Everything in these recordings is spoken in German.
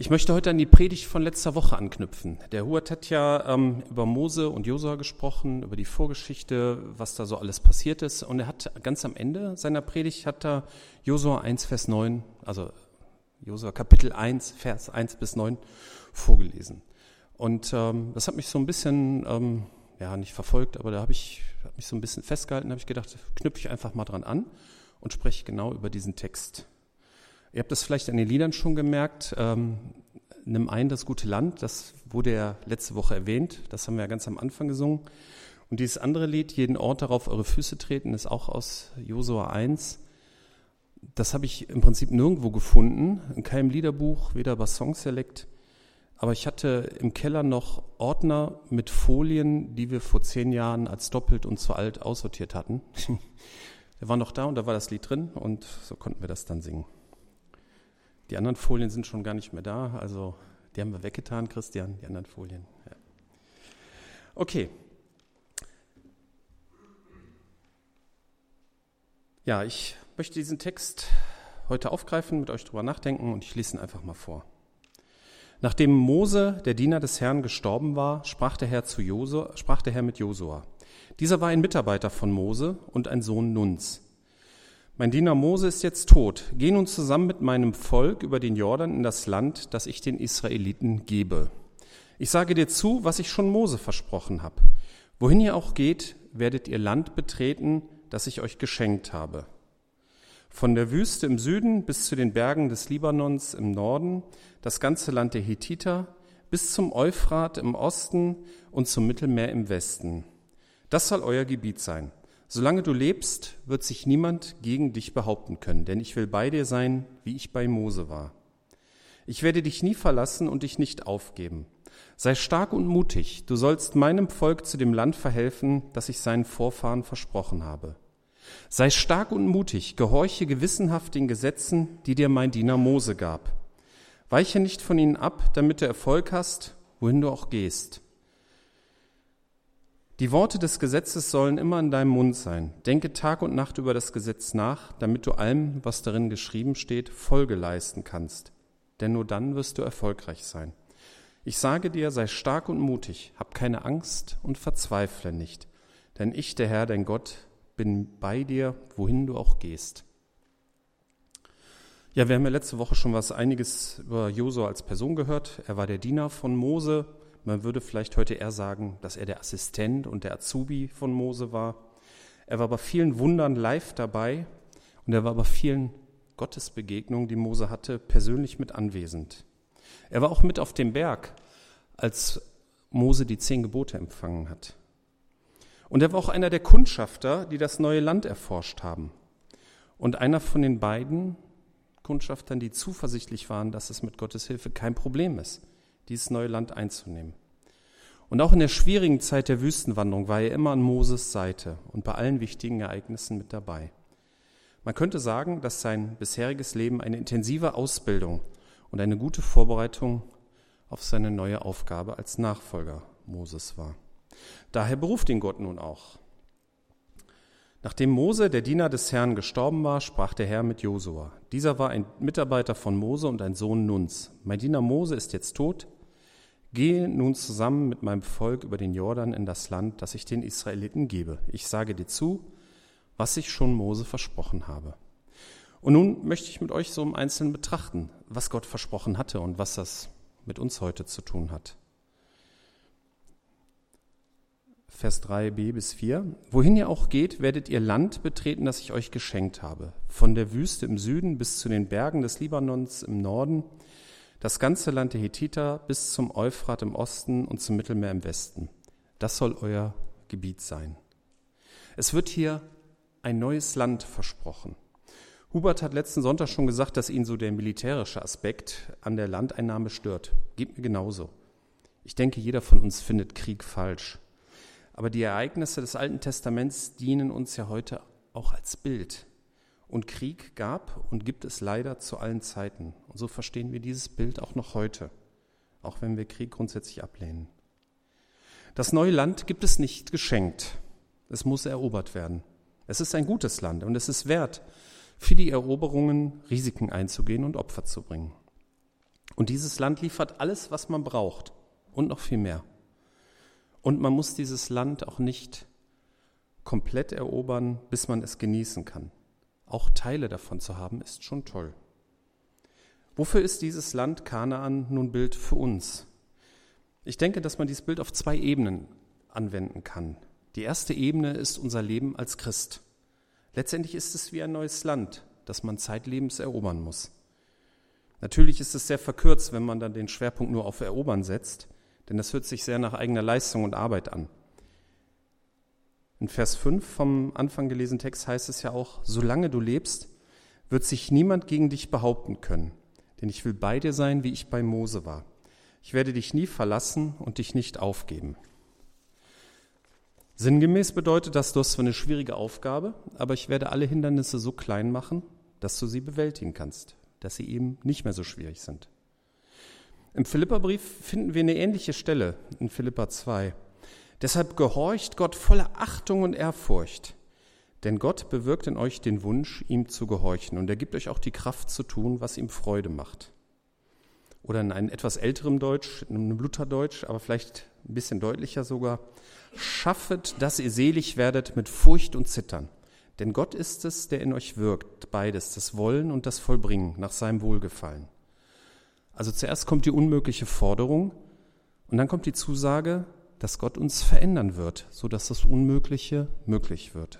Ich möchte heute an die Predigt von letzter Woche anknüpfen. Der Hubert hat ja ähm, über Mose und Josua gesprochen, über die Vorgeschichte, was da so alles passiert ist. Und er hat ganz am Ende seiner Predigt hat er Josua 1, Vers 9, also Josua Kapitel 1, Vers 1 bis 9 vorgelesen. Und ähm, das hat mich so ein bisschen, ähm, ja, nicht verfolgt, aber da habe ich hab mich so ein bisschen festgehalten, habe ich gedacht, knüpfe ich einfach mal dran an und spreche genau über diesen Text. Ihr habt das vielleicht an den Liedern schon gemerkt. Ähm, Nimm ein das gute Land, das wurde ja letzte Woche erwähnt. Das haben wir ja ganz am Anfang gesungen. Und dieses andere Lied, jeden Ort darauf eure Füße treten, ist auch aus Josua 1. Das habe ich im Prinzip nirgendwo gefunden, in keinem Liederbuch, weder bei Song Select. Aber ich hatte im Keller noch Ordner mit Folien, die wir vor zehn Jahren als doppelt und zu alt aussortiert hatten. Der war noch da und da war das Lied drin und so konnten wir das dann singen. Die anderen Folien sind schon gar nicht mehr da, also die haben wir weggetan, Christian, die anderen Folien. Ja. Okay. Ja, ich möchte diesen Text heute aufgreifen, mit euch drüber nachdenken und ich lese ihn einfach mal vor. Nachdem Mose, der Diener des Herrn, gestorben war, sprach der Herr, zu Josua, sprach der Herr mit Josua. Dieser war ein Mitarbeiter von Mose und ein Sohn Nuns. Mein Diener Mose ist jetzt tot. Geh nun zusammen mit meinem Volk über den Jordan in das Land, das ich den Israeliten gebe. Ich sage dir zu, was ich schon Mose versprochen habe. Wohin ihr auch geht, werdet ihr Land betreten, das ich euch geschenkt habe. Von der Wüste im Süden bis zu den Bergen des Libanons im Norden, das ganze Land der Hethiter, bis zum Euphrat im Osten und zum Mittelmeer im Westen. Das soll euer Gebiet sein. Solange du lebst, wird sich niemand gegen dich behaupten können, denn ich will bei dir sein, wie ich bei Mose war. Ich werde dich nie verlassen und dich nicht aufgeben. Sei stark und mutig, du sollst meinem Volk zu dem Land verhelfen, das ich seinen Vorfahren versprochen habe. Sei stark und mutig, gehorche gewissenhaft den Gesetzen, die dir mein Diener Mose gab. Weiche nicht von ihnen ab, damit du Erfolg hast, wohin du auch gehst. Die Worte des Gesetzes sollen immer in deinem Mund sein. Denke Tag und Nacht über das Gesetz nach, damit du allem, was darin geschrieben steht, Folge leisten kannst. Denn nur dann wirst du erfolgreich sein. Ich sage dir, sei stark und mutig, hab keine Angst und verzweifle nicht. Denn ich, der Herr, dein Gott, bin bei dir, wohin du auch gehst. Ja, wir haben ja letzte Woche schon was einiges über Josua als Person gehört. Er war der Diener von Mose, man würde vielleicht heute eher sagen, dass er der Assistent und der Azubi von Mose war. Er war bei vielen Wundern live dabei und er war bei vielen Gottesbegegnungen, die Mose hatte, persönlich mit anwesend. Er war auch mit auf dem Berg, als Mose die zehn Gebote empfangen hat. Und er war auch einer der Kundschafter, die das neue Land erforscht haben. Und einer von den beiden Kundschaftern, die zuversichtlich waren, dass es mit Gottes Hilfe kein Problem ist dieses neue Land einzunehmen. Und auch in der schwierigen Zeit der Wüstenwanderung war er immer an Moses Seite und bei allen wichtigen Ereignissen mit dabei. Man könnte sagen, dass sein bisheriges Leben eine intensive Ausbildung und eine gute Vorbereitung auf seine neue Aufgabe als Nachfolger Moses war. Daher beruft ihn Gott nun auch. Nachdem Mose, der Diener des Herrn, gestorben war, sprach der Herr mit Josua. Dieser war ein Mitarbeiter von Mose und ein Sohn Nuns. Mein Diener Mose ist jetzt tot. Gehe nun zusammen mit meinem Volk über den Jordan in das Land, das ich den Israeliten gebe. Ich sage dir zu, was ich schon Mose versprochen habe. Und nun möchte ich mit euch so im Einzelnen betrachten, was Gott versprochen hatte und was das mit uns heute zu tun hat. Vers 3b bis 4. Wohin ihr auch geht, werdet ihr Land betreten, das ich euch geschenkt habe. Von der Wüste im Süden bis zu den Bergen des Libanons im Norden, das ganze Land der Hethiter bis zum Euphrat im Osten und zum Mittelmeer im Westen. Das soll euer Gebiet sein. Es wird hier ein neues Land versprochen. Hubert hat letzten Sonntag schon gesagt, dass ihn so der militärische Aspekt an der Landeinnahme stört. Geht mir genauso. Ich denke, jeder von uns findet Krieg falsch. Aber die Ereignisse des Alten Testaments dienen uns ja heute auch als Bild. Und Krieg gab und gibt es leider zu allen Zeiten. Und so verstehen wir dieses Bild auch noch heute, auch wenn wir Krieg grundsätzlich ablehnen. Das neue Land gibt es nicht geschenkt. Es muss erobert werden. Es ist ein gutes Land und es ist wert, für die Eroberungen Risiken einzugehen und Opfer zu bringen. Und dieses Land liefert alles, was man braucht und noch viel mehr. Und man muss dieses Land auch nicht komplett erobern, bis man es genießen kann. Auch Teile davon zu haben, ist schon toll. Wofür ist dieses Land Kanaan nun Bild für uns? Ich denke, dass man dieses Bild auf zwei Ebenen anwenden kann. Die erste Ebene ist unser Leben als Christ. Letztendlich ist es wie ein neues Land, das man zeitlebens erobern muss. Natürlich ist es sehr verkürzt, wenn man dann den Schwerpunkt nur auf Erobern setzt, denn das hört sich sehr nach eigener Leistung und Arbeit an. In Vers 5 vom Anfang gelesenen Text heißt es ja auch, solange du lebst, wird sich niemand gegen dich behaupten können, denn ich will bei dir sein, wie ich bei Mose war. Ich werde dich nie verlassen und dich nicht aufgeben. Sinngemäß bedeutet das, du hast zwar eine schwierige Aufgabe, aber ich werde alle Hindernisse so klein machen, dass du sie bewältigen kannst, dass sie eben nicht mehr so schwierig sind. Im Philipperbrief finden wir eine ähnliche Stelle in Philippa 2. Deshalb gehorcht Gott voller Achtung und Ehrfurcht, denn Gott bewirkt in euch den Wunsch, ihm zu gehorchen und er gibt euch auch die Kraft zu tun, was ihm Freude macht. Oder in einem etwas älterem Deutsch, in einem Lutherdeutsch, aber vielleicht ein bisschen deutlicher sogar, Schaffet, dass ihr selig werdet mit Furcht und Zittern. Denn Gott ist es, der in euch wirkt, beides, das Wollen und das Vollbringen nach seinem Wohlgefallen. Also zuerst kommt die unmögliche Forderung und dann kommt die Zusage, dass Gott uns verändern wird, so dass das Unmögliche möglich wird.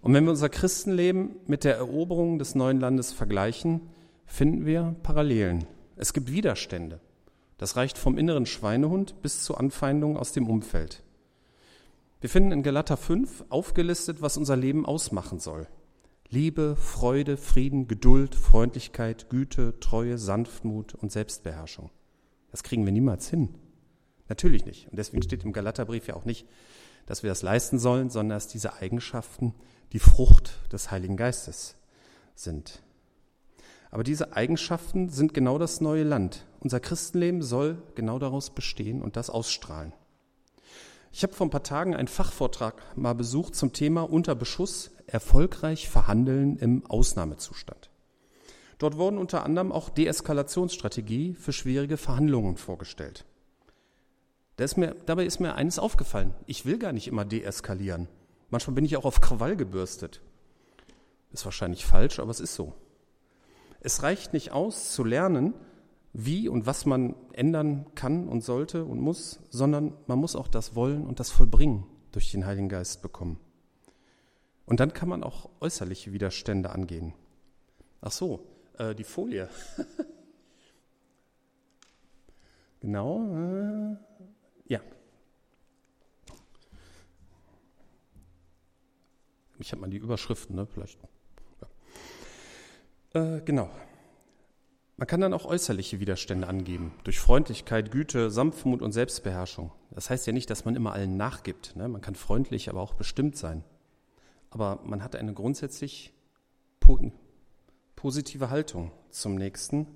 Und wenn wir unser Christenleben mit der Eroberung des neuen Landes vergleichen, finden wir Parallelen. Es gibt Widerstände. Das reicht vom inneren Schweinehund bis zu Anfeindungen aus dem Umfeld. Wir finden in Galater 5 aufgelistet, was unser Leben ausmachen soll. Liebe, Freude, Frieden, Geduld, Freundlichkeit, Güte, Treue, Sanftmut und Selbstbeherrschung. Das kriegen wir niemals hin. Natürlich nicht. Und deswegen steht im Galaterbrief ja auch nicht, dass wir das leisten sollen, sondern dass diese Eigenschaften die Frucht des Heiligen Geistes sind. Aber diese Eigenschaften sind genau das neue Land. Unser Christenleben soll genau daraus bestehen und das ausstrahlen. Ich habe vor ein paar Tagen einen Fachvortrag mal besucht zum Thema Unter Beschuss erfolgreich verhandeln im Ausnahmezustand. Dort wurden unter anderem auch Deeskalationsstrategie für schwierige Verhandlungen vorgestellt. Ist mir, dabei ist mir eines aufgefallen. Ich will gar nicht immer deeskalieren. Manchmal bin ich auch auf Krawall gebürstet. Ist wahrscheinlich falsch, aber es ist so. Es reicht nicht aus zu lernen, wie und was man ändern kann und sollte und muss, sondern man muss auch das Wollen und das Vollbringen durch den Heiligen Geist bekommen. Und dann kann man auch äußerliche Widerstände angehen. Ach so, äh, die Folie. genau. Äh, ja. Ich habe mal die Überschriften, ne? Vielleicht äh, genau. Man kann dann auch äußerliche Widerstände angeben, durch Freundlichkeit, Güte, Sanftmut und Selbstbeherrschung. Das heißt ja nicht, dass man immer allen nachgibt. Ne? Man kann freundlich, aber auch bestimmt sein. Aber man hat eine grundsätzlich positive Haltung zum Nächsten,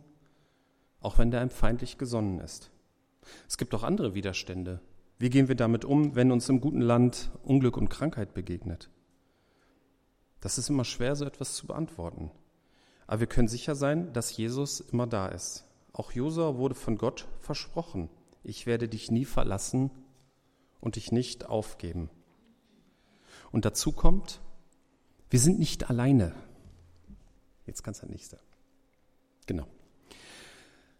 auch wenn der einem feindlich gesonnen ist. Es gibt auch andere Widerstände. Wie gehen wir damit um, wenn uns im guten Land Unglück und Krankheit begegnet? Das ist immer schwer, so etwas zu beantworten. Aber wir können sicher sein, dass Jesus immer da ist. Auch Josua wurde von Gott versprochen. Ich werde dich nie verlassen und dich nicht aufgeben. Und dazu kommt, wir sind nicht alleine. Jetzt kannst du das nächste. Genau.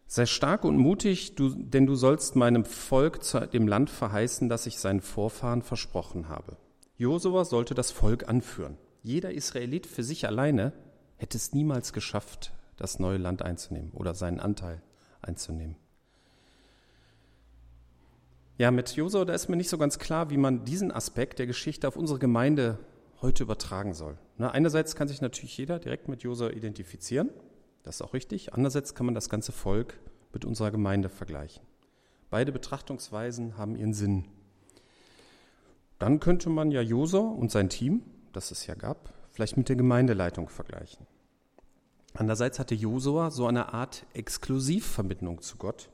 Sei stark und mutig, du, denn du sollst meinem Volk zu dem Land verheißen, das ich seinen Vorfahren versprochen habe. Josua sollte das Volk anführen. Jeder Israelit für sich alleine hätte es niemals geschafft, das neue Land einzunehmen oder seinen Anteil einzunehmen. Ja, mit Josua, da ist mir nicht so ganz klar, wie man diesen Aspekt der Geschichte auf unsere Gemeinde heute übertragen soll. Na, einerseits kann sich natürlich jeder direkt mit Josua identifizieren, das ist auch richtig. Andererseits kann man das ganze Volk mit unserer Gemeinde vergleichen. Beide Betrachtungsweisen haben ihren Sinn. Dann könnte man ja Josua und sein Team, das es ja gab, vielleicht mit der Gemeindeleitung vergleichen. Andererseits hatte Josua so eine Art Exklusivverbindung zu Gott.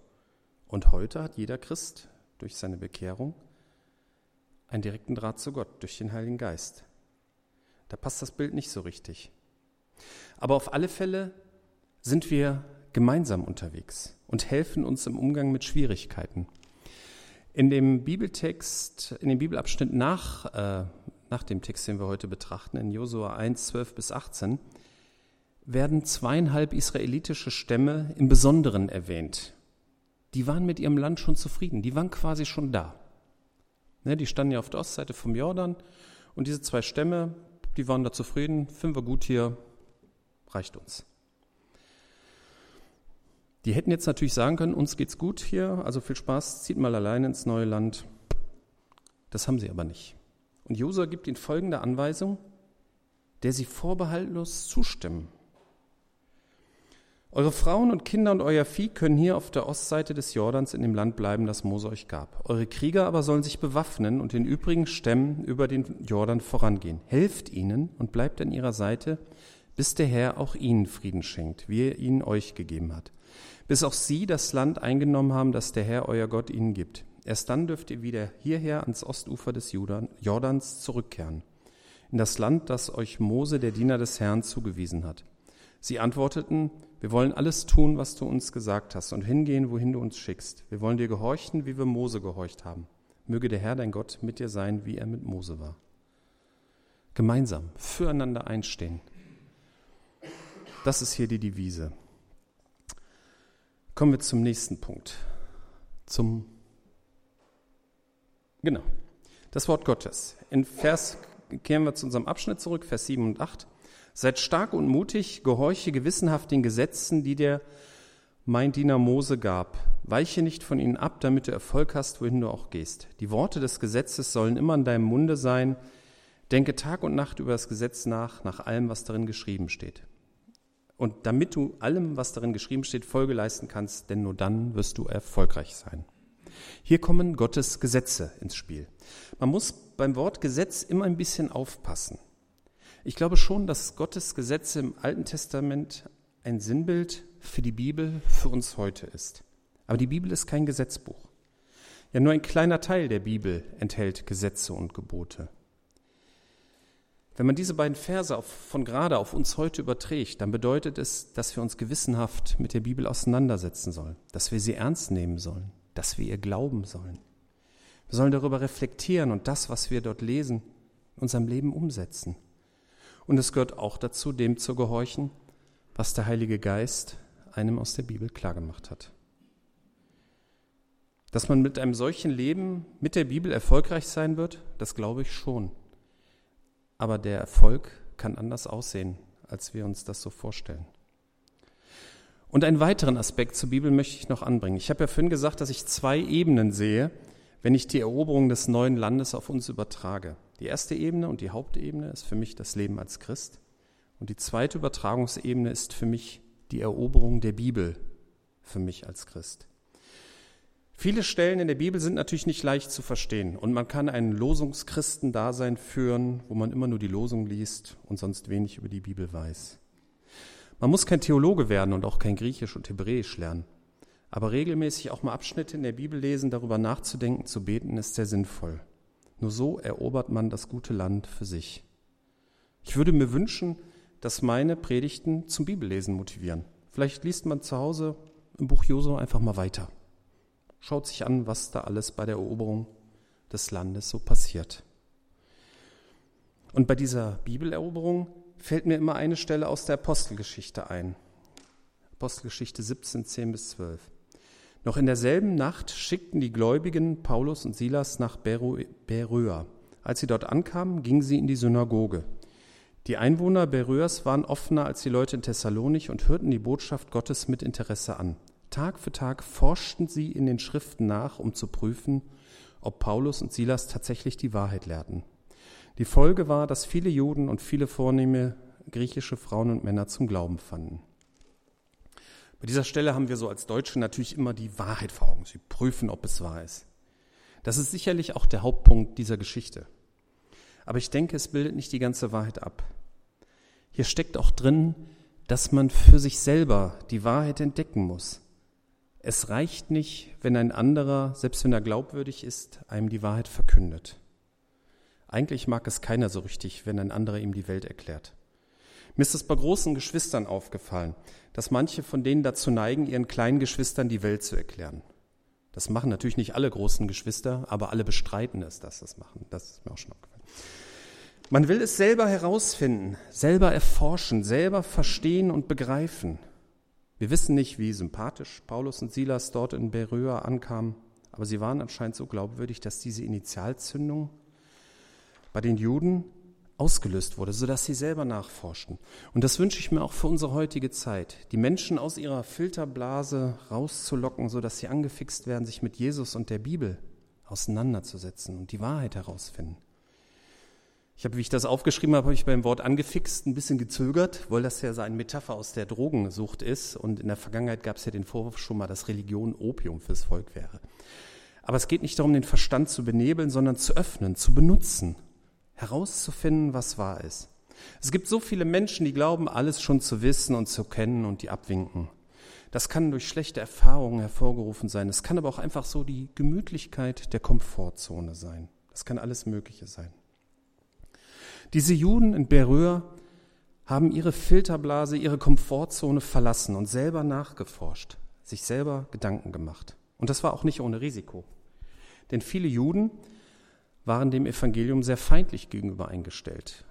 Und heute hat jeder Christ durch seine Bekehrung einen direkten Draht zu Gott durch den Heiligen Geist. Da passt das Bild nicht so richtig. Aber auf alle Fälle sind wir gemeinsam unterwegs und helfen uns im Umgang mit Schwierigkeiten. In dem Bibeltext, in dem Bibelabschnitt nach, äh, nach dem Text, den wir heute betrachten, in Josua 1, 12 bis 18, werden zweieinhalb israelitische Stämme im Besonderen erwähnt. Die waren mit ihrem Land schon zufrieden, die waren quasi schon da. Ne, die standen ja auf der Ostseite vom Jordan und diese zwei Stämme, die waren da zufrieden, finden wir gut hier, reicht uns. Die hätten jetzt natürlich sagen können, uns geht's gut hier, also viel Spaß, zieht mal alleine ins neue Land. Das haben sie aber nicht. Und Josua gibt ihnen folgende Anweisung, der sie vorbehaltlos zustimmen. Eure Frauen und Kinder und euer Vieh können hier auf der Ostseite des Jordans in dem Land bleiben, das Mose euch gab. Eure Krieger aber sollen sich bewaffnen und den übrigen Stämmen über den Jordan vorangehen. Helft ihnen und bleibt an ihrer Seite, bis der Herr auch ihnen Frieden schenkt, wie er ihn euch gegeben hat. Bis auch sie das Land eingenommen haben, das der Herr euer Gott ihnen gibt. Erst dann dürft ihr wieder hierher ans Ostufer des Jordans zurückkehren, in das Land, das euch Mose, der Diener des Herrn, zugewiesen hat. Sie antworteten, wir wollen alles tun, was du uns gesagt hast und hingehen, wohin du uns schickst. Wir wollen dir gehorchen, wie wir Mose gehorcht haben. Möge der Herr, dein Gott, mit dir sein, wie er mit Mose war. Gemeinsam, füreinander einstehen. Das ist hier die Devise. Kommen wir zum nächsten Punkt. Zum Genau. Das Wort Gottes. In Vers kehren wir zu unserem Abschnitt zurück, Vers 7 und 8. Seid stark und mutig, gehorche gewissenhaft den Gesetzen, die dir mein Diener Mose gab. Weiche nicht von ihnen ab, damit du Erfolg hast, wohin du auch gehst. Die Worte des Gesetzes sollen immer in deinem Munde sein. Denke Tag und Nacht über das Gesetz nach, nach allem, was darin geschrieben steht. Und damit du allem, was darin geschrieben steht, Folge leisten kannst, denn nur dann wirst du erfolgreich sein. Hier kommen Gottes Gesetze ins Spiel. Man muss beim Wort Gesetz immer ein bisschen aufpassen. Ich glaube schon, dass Gottes Gesetze im Alten Testament ein Sinnbild für die Bibel für uns heute ist. Aber die Bibel ist kein Gesetzbuch. Ja, nur ein kleiner Teil der Bibel enthält Gesetze und Gebote. Wenn man diese beiden Verse auf, von gerade auf uns heute überträgt, dann bedeutet es, dass wir uns gewissenhaft mit der Bibel auseinandersetzen sollen, dass wir sie ernst nehmen sollen, dass wir ihr glauben sollen. Wir sollen darüber reflektieren und das, was wir dort lesen, in unserem Leben umsetzen. Und es gehört auch dazu, dem zu gehorchen, was der Heilige Geist einem aus der Bibel klargemacht hat. Dass man mit einem solchen Leben mit der Bibel erfolgreich sein wird, das glaube ich schon. Aber der Erfolg kann anders aussehen, als wir uns das so vorstellen. Und einen weiteren Aspekt zur Bibel möchte ich noch anbringen. Ich habe ja vorhin gesagt, dass ich zwei Ebenen sehe, wenn ich die Eroberung des neuen Landes auf uns übertrage. Die erste Ebene und die Hauptebene ist für mich das Leben als Christ. Und die zweite Übertragungsebene ist für mich die Eroberung der Bibel für mich als Christ. Viele Stellen in der Bibel sind natürlich nicht leicht zu verstehen und man kann ein Losungschristendasein führen, wo man immer nur die Losung liest und sonst wenig über die Bibel weiß. Man muss kein Theologe werden und auch kein Griechisch und Hebräisch lernen. Aber regelmäßig auch mal Abschnitte in der Bibel lesen, darüber nachzudenken, zu beten, ist sehr sinnvoll. Nur so erobert man das gute Land für sich. Ich würde mir wünschen, dass meine Predigten zum Bibellesen motivieren. Vielleicht liest man zu Hause im Buch Josu einfach mal weiter. Schaut sich an, was da alles bei der Eroberung des Landes so passiert. Und bei dieser Bibeleroberung fällt mir immer eine Stelle aus der Apostelgeschichte ein. Apostelgeschichte 17, 10 bis 12. Noch in derselben Nacht schickten die Gläubigen Paulus und Silas nach Beröa. Als sie dort ankamen, gingen sie in die Synagoge. Die Einwohner Beröas waren offener als die Leute in Thessalonich und hörten die Botschaft Gottes mit Interesse an. Tag für Tag forschten sie in den Schriften nach, um zu prüfen, ob Paulus und Silas tatsächlich die Wahrheit lehrten. Die Folge war, dass viele Juden und viele vornehme griechische Frauen und Männer zum Glauben fanden. Bei dieser Stelle haben wir so als Deutsche natürlich immer die Wahrheit vor Augen. Sie prüfen, ob es wahr ist. Das ist sicherlich auch der Hauptpunkt dieser Geschichte. Aber ich denke, es bildet nicht die ganze Wahrheit ab. Hier steckt auch drin, dass man für sich selber die Wahrheit entdecken muss. Es reicht nicht, wenn ein anderer, selbst wenn er glaubwürdig ist, einem die Wahrheit verkündet. Eigentlich mag es keiner so richtig, wenn ein anderer ihm die Welt erklärt. Mir ist es bei großen Geschwistern aufgefallen, dass manche von denen dazu neigen, ihren kleinen Geschwistern die Welt zu erklären. Das machen natürlich nicht alle großen Geschwister, aber alle bestreiten es, dass das machen. Das ist mir auch schon aufgefallen. Man will es selber herausfinden, selber erforschen, selber verstehen und begreifen. Wir wissen nicht, wie sympathisch Paulus und Silas dort in Beröa ankamen, aber sie waren anscheinend so glaubwürdig, dass diese Initialzündung bei den Juden ausgelöst wurde, sodass sie selber nachforschten. Und das wünsche ich mir auch für unsere heutige Zeit, die Menschen aus ihrer Filterblase rauszulocken, sodass sie angefixt werden, sich mit Jesus und der Bibel auseinanderzusetzen und die Wahrheit herausfinden. Ich habe, wie ich das aufgeschrieben habe, habe ich beim Wort angefixt ein bisschen gezögert, weil das ja so eine Metapher aus der Drogensucht ist. Und in der Vergangenheit gab es ja den Vorwurf schon mal, dass Religion Opium fürs Volk wäre. Aber es geht nicht darum, den Verstand zu benebeln, sondern zu öffnen, zu benutzen, herauszufinden, was wahr ist. Es gibt so viele Menschen, die glauben, alles schon zu wissen und zu kennen und die abwinken. Das kann durch schlechte Erfahrungen hervorgerufen sein. Es kann aber auch einfach so die Gemütlichkeit der Komfortzone sein. Das kann alles Mögliche sein. Diese Juden in Beröa haben ihre Filterblase, ihre Komfortzone verlassen und selber nachgeforscht, sich selber Gedanken gemacht. Und das war auch nicht ohne Risiko. Denn viele Juden waren dem Evangelium sehr feindlich gegenüber eingestellt.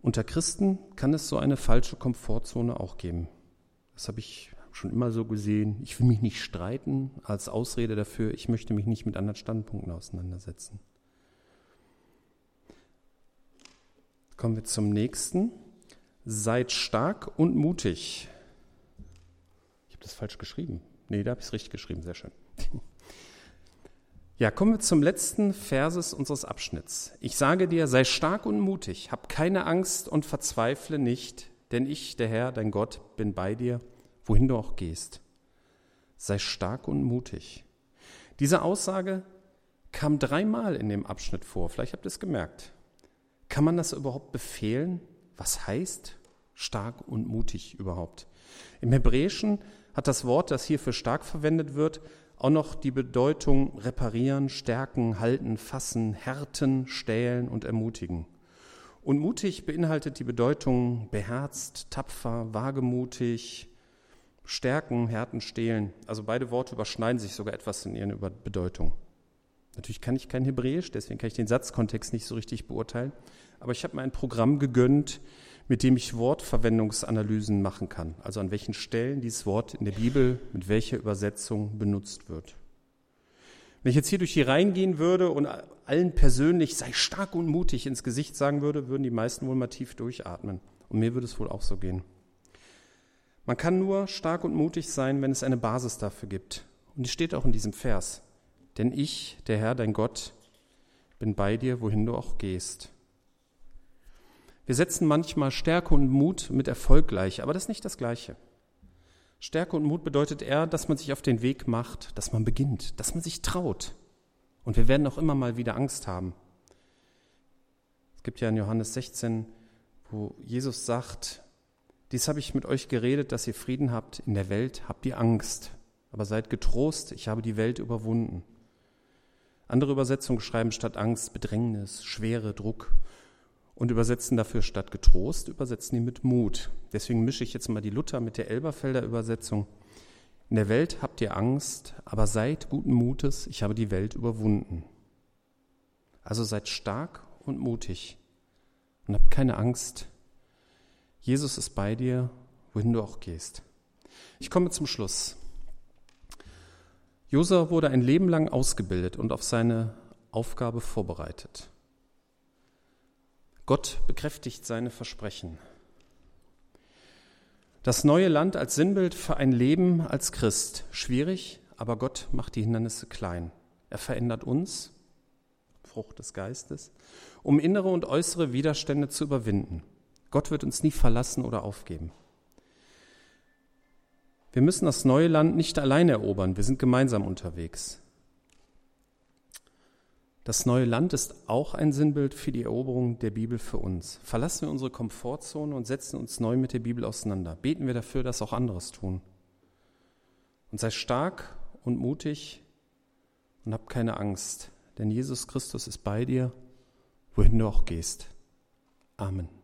Unter Christen kann es so eine falsche Komfortzone auch geben. Das habe ich schon immer so gesehen. Ich will mich nicht streiten als Ausrede dafür, ich möchte mich nicht mit anderen Standpunkten auseinandersetzen. Kommen wir zum nächsten. Seid stark und mutig. Ich habe das falsch geschrieben. Nee, da habe ich es richtig geschrieben. Sehr schön. Ja, kommen wir zum letzten Verses unseres Abschnitts. Ich sage dir, sei stark und mutig, hab keine Angst und verzweifle nicht, denn ich, der Herr, dein Gott, bin bei dir, wohin du auch gehst. Sei stark und mutig. Diese Aussage kam dreimal in dem Abschnitt vor. Vielleicht habt ihr es gemerkt. Kann man das überhaupt befehlen? Was heißt stark und mutig überhaupt? Im Hebräischen hat das Wort, das hier für stark verwendet wird, auch noch die Bedeutung reparieren, stärken, halten, fassen, härten, stählen und ermutigen. Und mutig beinhaltet die Bedeutung beherzt, tapfer, wagemutig, stärken, härten, stehlen. Also beide Worte überschneiden sich sogar etwas in ihrer Bedeutung. Natürlich kann ich kein Hebräisch, deswegen kann ich den Satzkontext nicht so richtig beurteilen aber ich habe mir ein Programm gegönnt, mit dem ich Wortverwendungsanalysen machen kann. Also an welchen Stellen dieses Wort in der Bibel mit welcher Übersetzung benutzt wird. Wenn ich jetzt hier durch die Reihen gehen würde und allen persönlich sei stark und mutig ins Gesicht sagen würde, würden die meisten wohl mal tief durchatmen. Und mir würde es wohl auch so gehen. Man kann nur stark und mutig sein, wenn es eine Basis dafür gibt. Und die steht auch in diesem Vers. Denn ich, der Herr, dein Gott, bin bei dir, wohin du auch gehst. Wir setzen manchmal Stärke und Mut mit Erfolg gleich, aber das ist nicht das Gleiche. Stärke und Mut bedeutet eher, dass man sich auf den Weg macht, dass man beginnt, dass man sich traut. Und wir werden auch immer mal wieder Angst haben. Es gibt ja in Johannes 16, wo Jesus sagt, dies habe ich mit euch geredet, dass ihr Frieden habt. In der Welt habt ihr Angst. Aber seid getrost, ich habe die Welt überwunden. Andere Übersetzungen schreiben statt Angst Bedrängnis, Schwere, Druck und übersetzen dafür statt getrost, übersetzen die mit Mut. Deswegen mische ich jetzt mal die Luther mit der Elberfelder Übersetzung. In der Welt habt ihr Angst, aber seid guten Mutes, ich habe die Welt überwunden. Also seid stark und mutig und habt keine Angst. Jesus ist bei dir, wohin du auch gehst. Ich komme zum Schluss. Josua wurde ein Leben lang ausgebildet und auf seine Aufgabe vorbereitet. Gott bekräftigt seine Versprechen. Das neue Land als Sinnbild für ein Leben als Christ. Schwierig, aber Gott macht die Hindernisse klein. Er verändert uns, Frucht des Geistes, um innere und äußere Widerstände zu überwinden. Gott wird uns nie verlassen oder aufgeben. Wir müssen das neue Land nicht allein erobern, wir sind gemeinsam unterwegs. Das neue Land ist auch ein Sinnbild für die Eroberung der Bibel für uns. Verlassen wir unsere Komfortzone und setzen uns neu mit der Bibel auseinander. Beten wir dafür, dass auch anderes tun. Und sei stark und mutig und hab keine Angst, denn Jesus Christus ist bei dir, wohin du auch gehst. Amen.